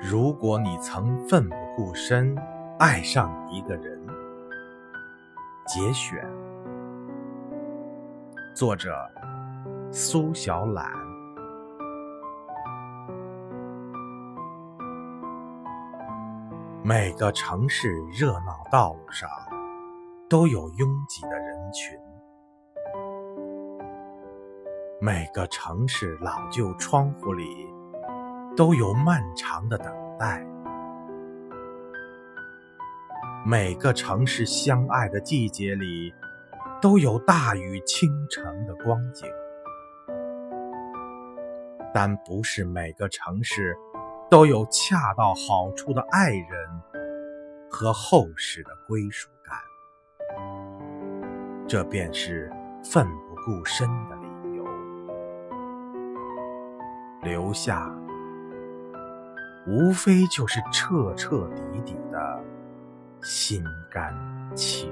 如果你曾奋不顾身爱上一个人，节选，作者苏小懒。每个城市热闹道路上都有拥挤的人群，每个城市老旧窗户里。都有漫长的等待。每个城市相爱的季节里，都有大雨倾城的光景。但不是每个城市都有恰到好处的爱人和厚实的归属感。这便是奋不顾身的理由。留下。无非就是彻彻底底的心甘情